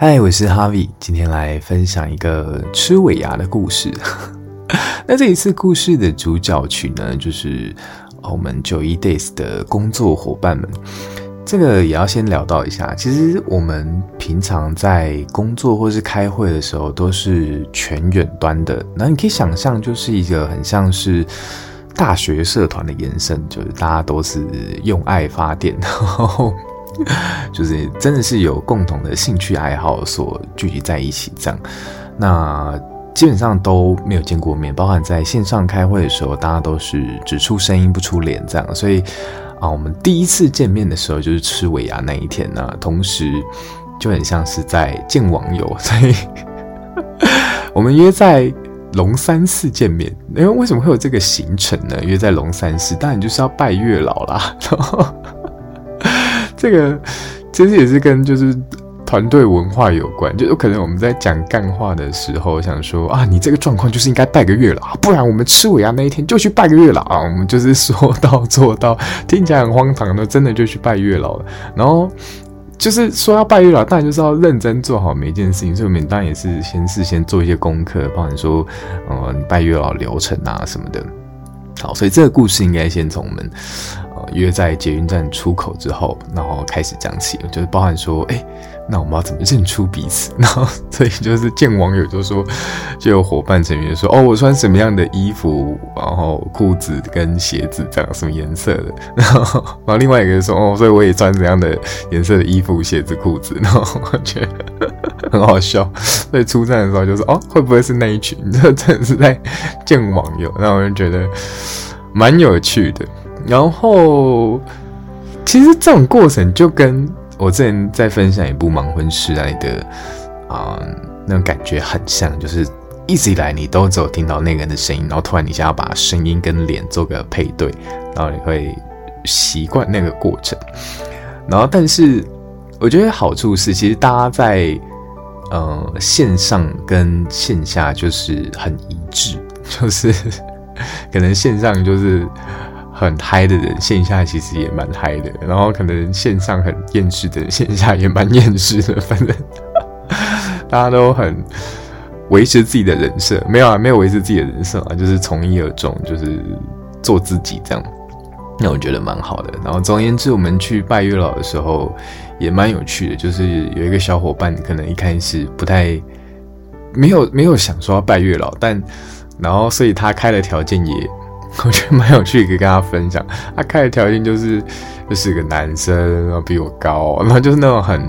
嗨，我是 Harvie，今天来分享一个吃尾牙的故事。那这一次故事的主角群呢，就是我们九一 Days 的工作伙伴们。这个也要先聊到一下，其实我们平常在工作或是开会的时候，都是全远端的。那你可以想象，就是一个很像是大学社团的延伸，就是大家都是用爱发电，然后。就是真的是有共同的兴趣爱好所聚集在一起这样，那基本上都没有见过面，包含在线上开会的时候，大家都是只出声音不出脸这样，所以啊，我们第一次见面的时候就是吃尾牙那一天呢，同时就很像是在见网友，所以我们约在龙山寺见面。因为为什么会有这个行程呢？约在龙山寺，当然就是要拜月老啦。这个其实也是跟就是团队文化有关，就有可能我们在讲干话的时候，想说啊，你这个状况就是应该拜个月老，不然我们吃尾牙那一天就去拜个月老啊。我们就是说到做到，听起来很荒唐的，真的就去拜月老了。然后就是说要拜月老，当然就是要认真做好每一件事情，所以我们当然也是先事先做一些功课，包含说呃拜月老流程啊什么的。好，所以这个故事应该先从我们。约在捷运站出口之后，然后开始讲起，就是包含说，哎，那我们要怎么认出彼此？然后所以就是见网友就说，就有伙伴成员说，哦，我穿什么样的衣服，然后裤子跟鞋子这样什么颜色的，然后然后另外一个人说，哦，所以我也穿怎样的颜色的衣服、鞋子、裤子，然后我觉得很好笑。所以出站的时候就说，哦，会不会是那一群？这真的是在见网友，那我就觉得蛮有趣的。然后，其实这种过程就跟我之前在分享一部《盲婚试爱》的啊、那种感觉很像，就是一直以来你都只有听到那个人的声音，然后突然你想要把声音跟脸做个配对，然后你会习惯那个过程。然后，但是我觉得好处是，其实大家在呃线上跟线下就是很一致，就是可能线上就是。很嗨的人，线下其实也蛮嗨的。然后可能线上很厌世的人，线下也蛮厌世的。反正大家都很维持自己的人设，没有啊，没有维持自己的人设啊，就是从一而终，就是做自己这样。那我觉得蛮好的。然后总而言之，我们去拜月老的时候也蛮有趣的，就是有一个小伙伴可能一开始不太没有没有想说要拜月老，但然后所以他开的条件也。我觉得蛮有趣，可以跟他分享。他开的条件就是，就是个男生，然后比我高，然后就是那种很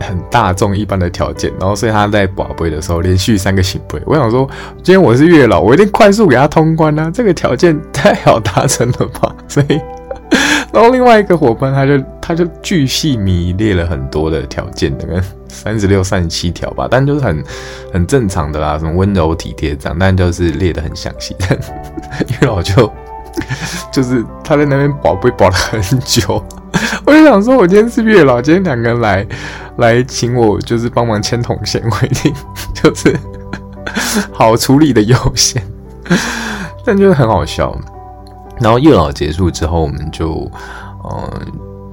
很大众一般的条件。然后所以他在宝贝的时候连续三个醒杯。我想说，今天我是月老，我一定快速给他通关啊！这个条件太好达成了吧？所以。然后另外一个伙伴，他就他就巨细靡列了很多的条件，大概三十六、三十七条吧，但就是很很正常的啦，什么温柔体贴这样，但就是列的很详细。但月老就就是他在那边保被保了很久，我就想说，我今天是月老，今天两个人来来请我，就是帮忙牵红线，我一定 就是好处理的优先，但就是很好笑。然后月老结束之后，我们就，呃，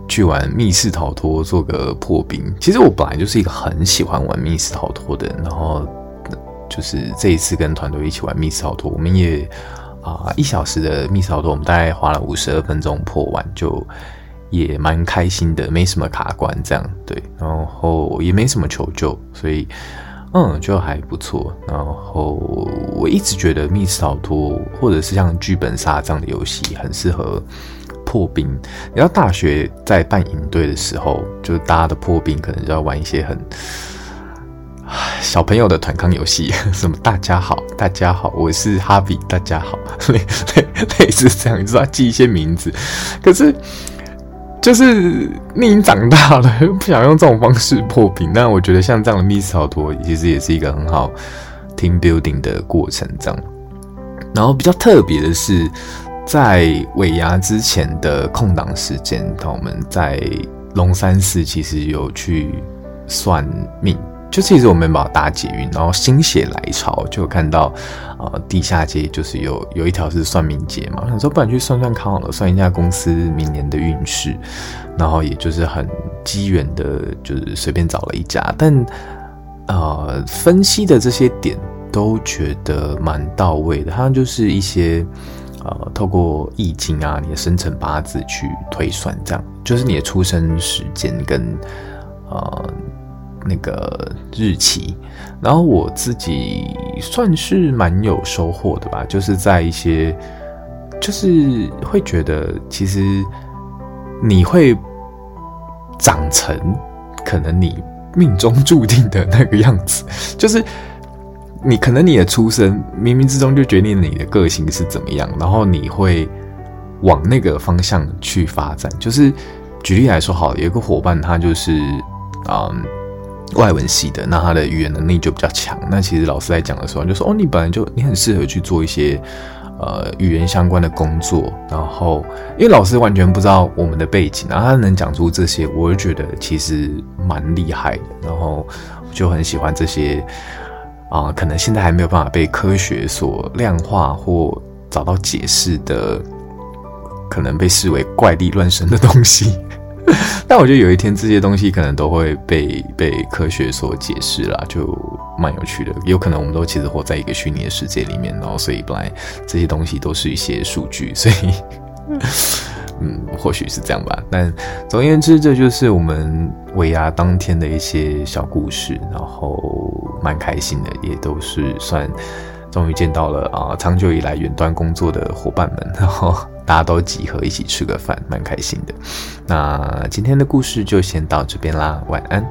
去玩密室逃脱，做个破冰。其实我本来就是一个很喜欢玩密室逃脱的，然后就是这一次跟团队一起玩密室逃脱，我们也啊、一小时的密室逃脱，我们大概花了五十二分钟破完，就也蛮开心的，没什么卡关这样，对，然后也没什么求救，所以。嗯，就还不错。然后我一直觉得密室逃脱或者是像剧本杀这样的游戏很适合破冰。你知道大学在办营队的时候，就大家的破冰可能就要玩一些很小朋友的团康游戏，什么大家好，大家好，我是哈比，大家好，类类类似这样，你知道记一些名字，可是。就是你已经长大了，不想用这种方式破冰。那我觉得像这样的密室逃脱，其实也是一个很好 team building 的过程。这样，然后比较特别的是，在尾牙之前的空档时间，我们在龙山寺其实有去算命。就其实我们把搭捷运，然后心血来潮就看到，呃，地下街就是有有一条是算命街嘛，想说不然去算算看好了，算一下公司明年的运势，然后也就是很机缘的，就是随便找了一家，但呃分析的这些点都觉得蛮到位的。它就是一些呃透过易经啊，你的生辰八字去推算，这样就是你的出生时间跟呃那个日期。然后我自己算是蛮有收获的吧，就是在一些。就是会觉得，其实你会长成可能你命中注定的那个样子。就是你可能你的出生冥冥之中就决定你的个性是怎么样，然后你会往那个方向去发展。就是举例来说，好，有一个伙伴他就是嗯外文系的，那他的语言能力就比较强。那其实老师在讲的时候就说，哦，你本来就你很适合去做一些。呃，语言相关的工作，然后因为老师完全不知道我们的背景，然后他能讲出这些，我就觉得其实蛮厉害的。然后就很喜欢这些啊、可能现在还没有办法被科学所量化或找到解释的，可能被视为怪力乱神的东西。但我觉得有一天这些东西可能都会被被科学所解释啦，就蛮有趣的。有可能我们都其实活在一个虚拟的世界里面，然后所以本来这些东西都是一些数据，所以 嗯，或许是这样吧。但总而言之，这就是我们尾牙当天的一些小故事，然后蛮开心的，也都是算终于见到了啊，长久以来远端工作的伙伴们，然后。大家都集合一起吃个饭，蛮开心的。那今天的故事就先到这边啦，晚安。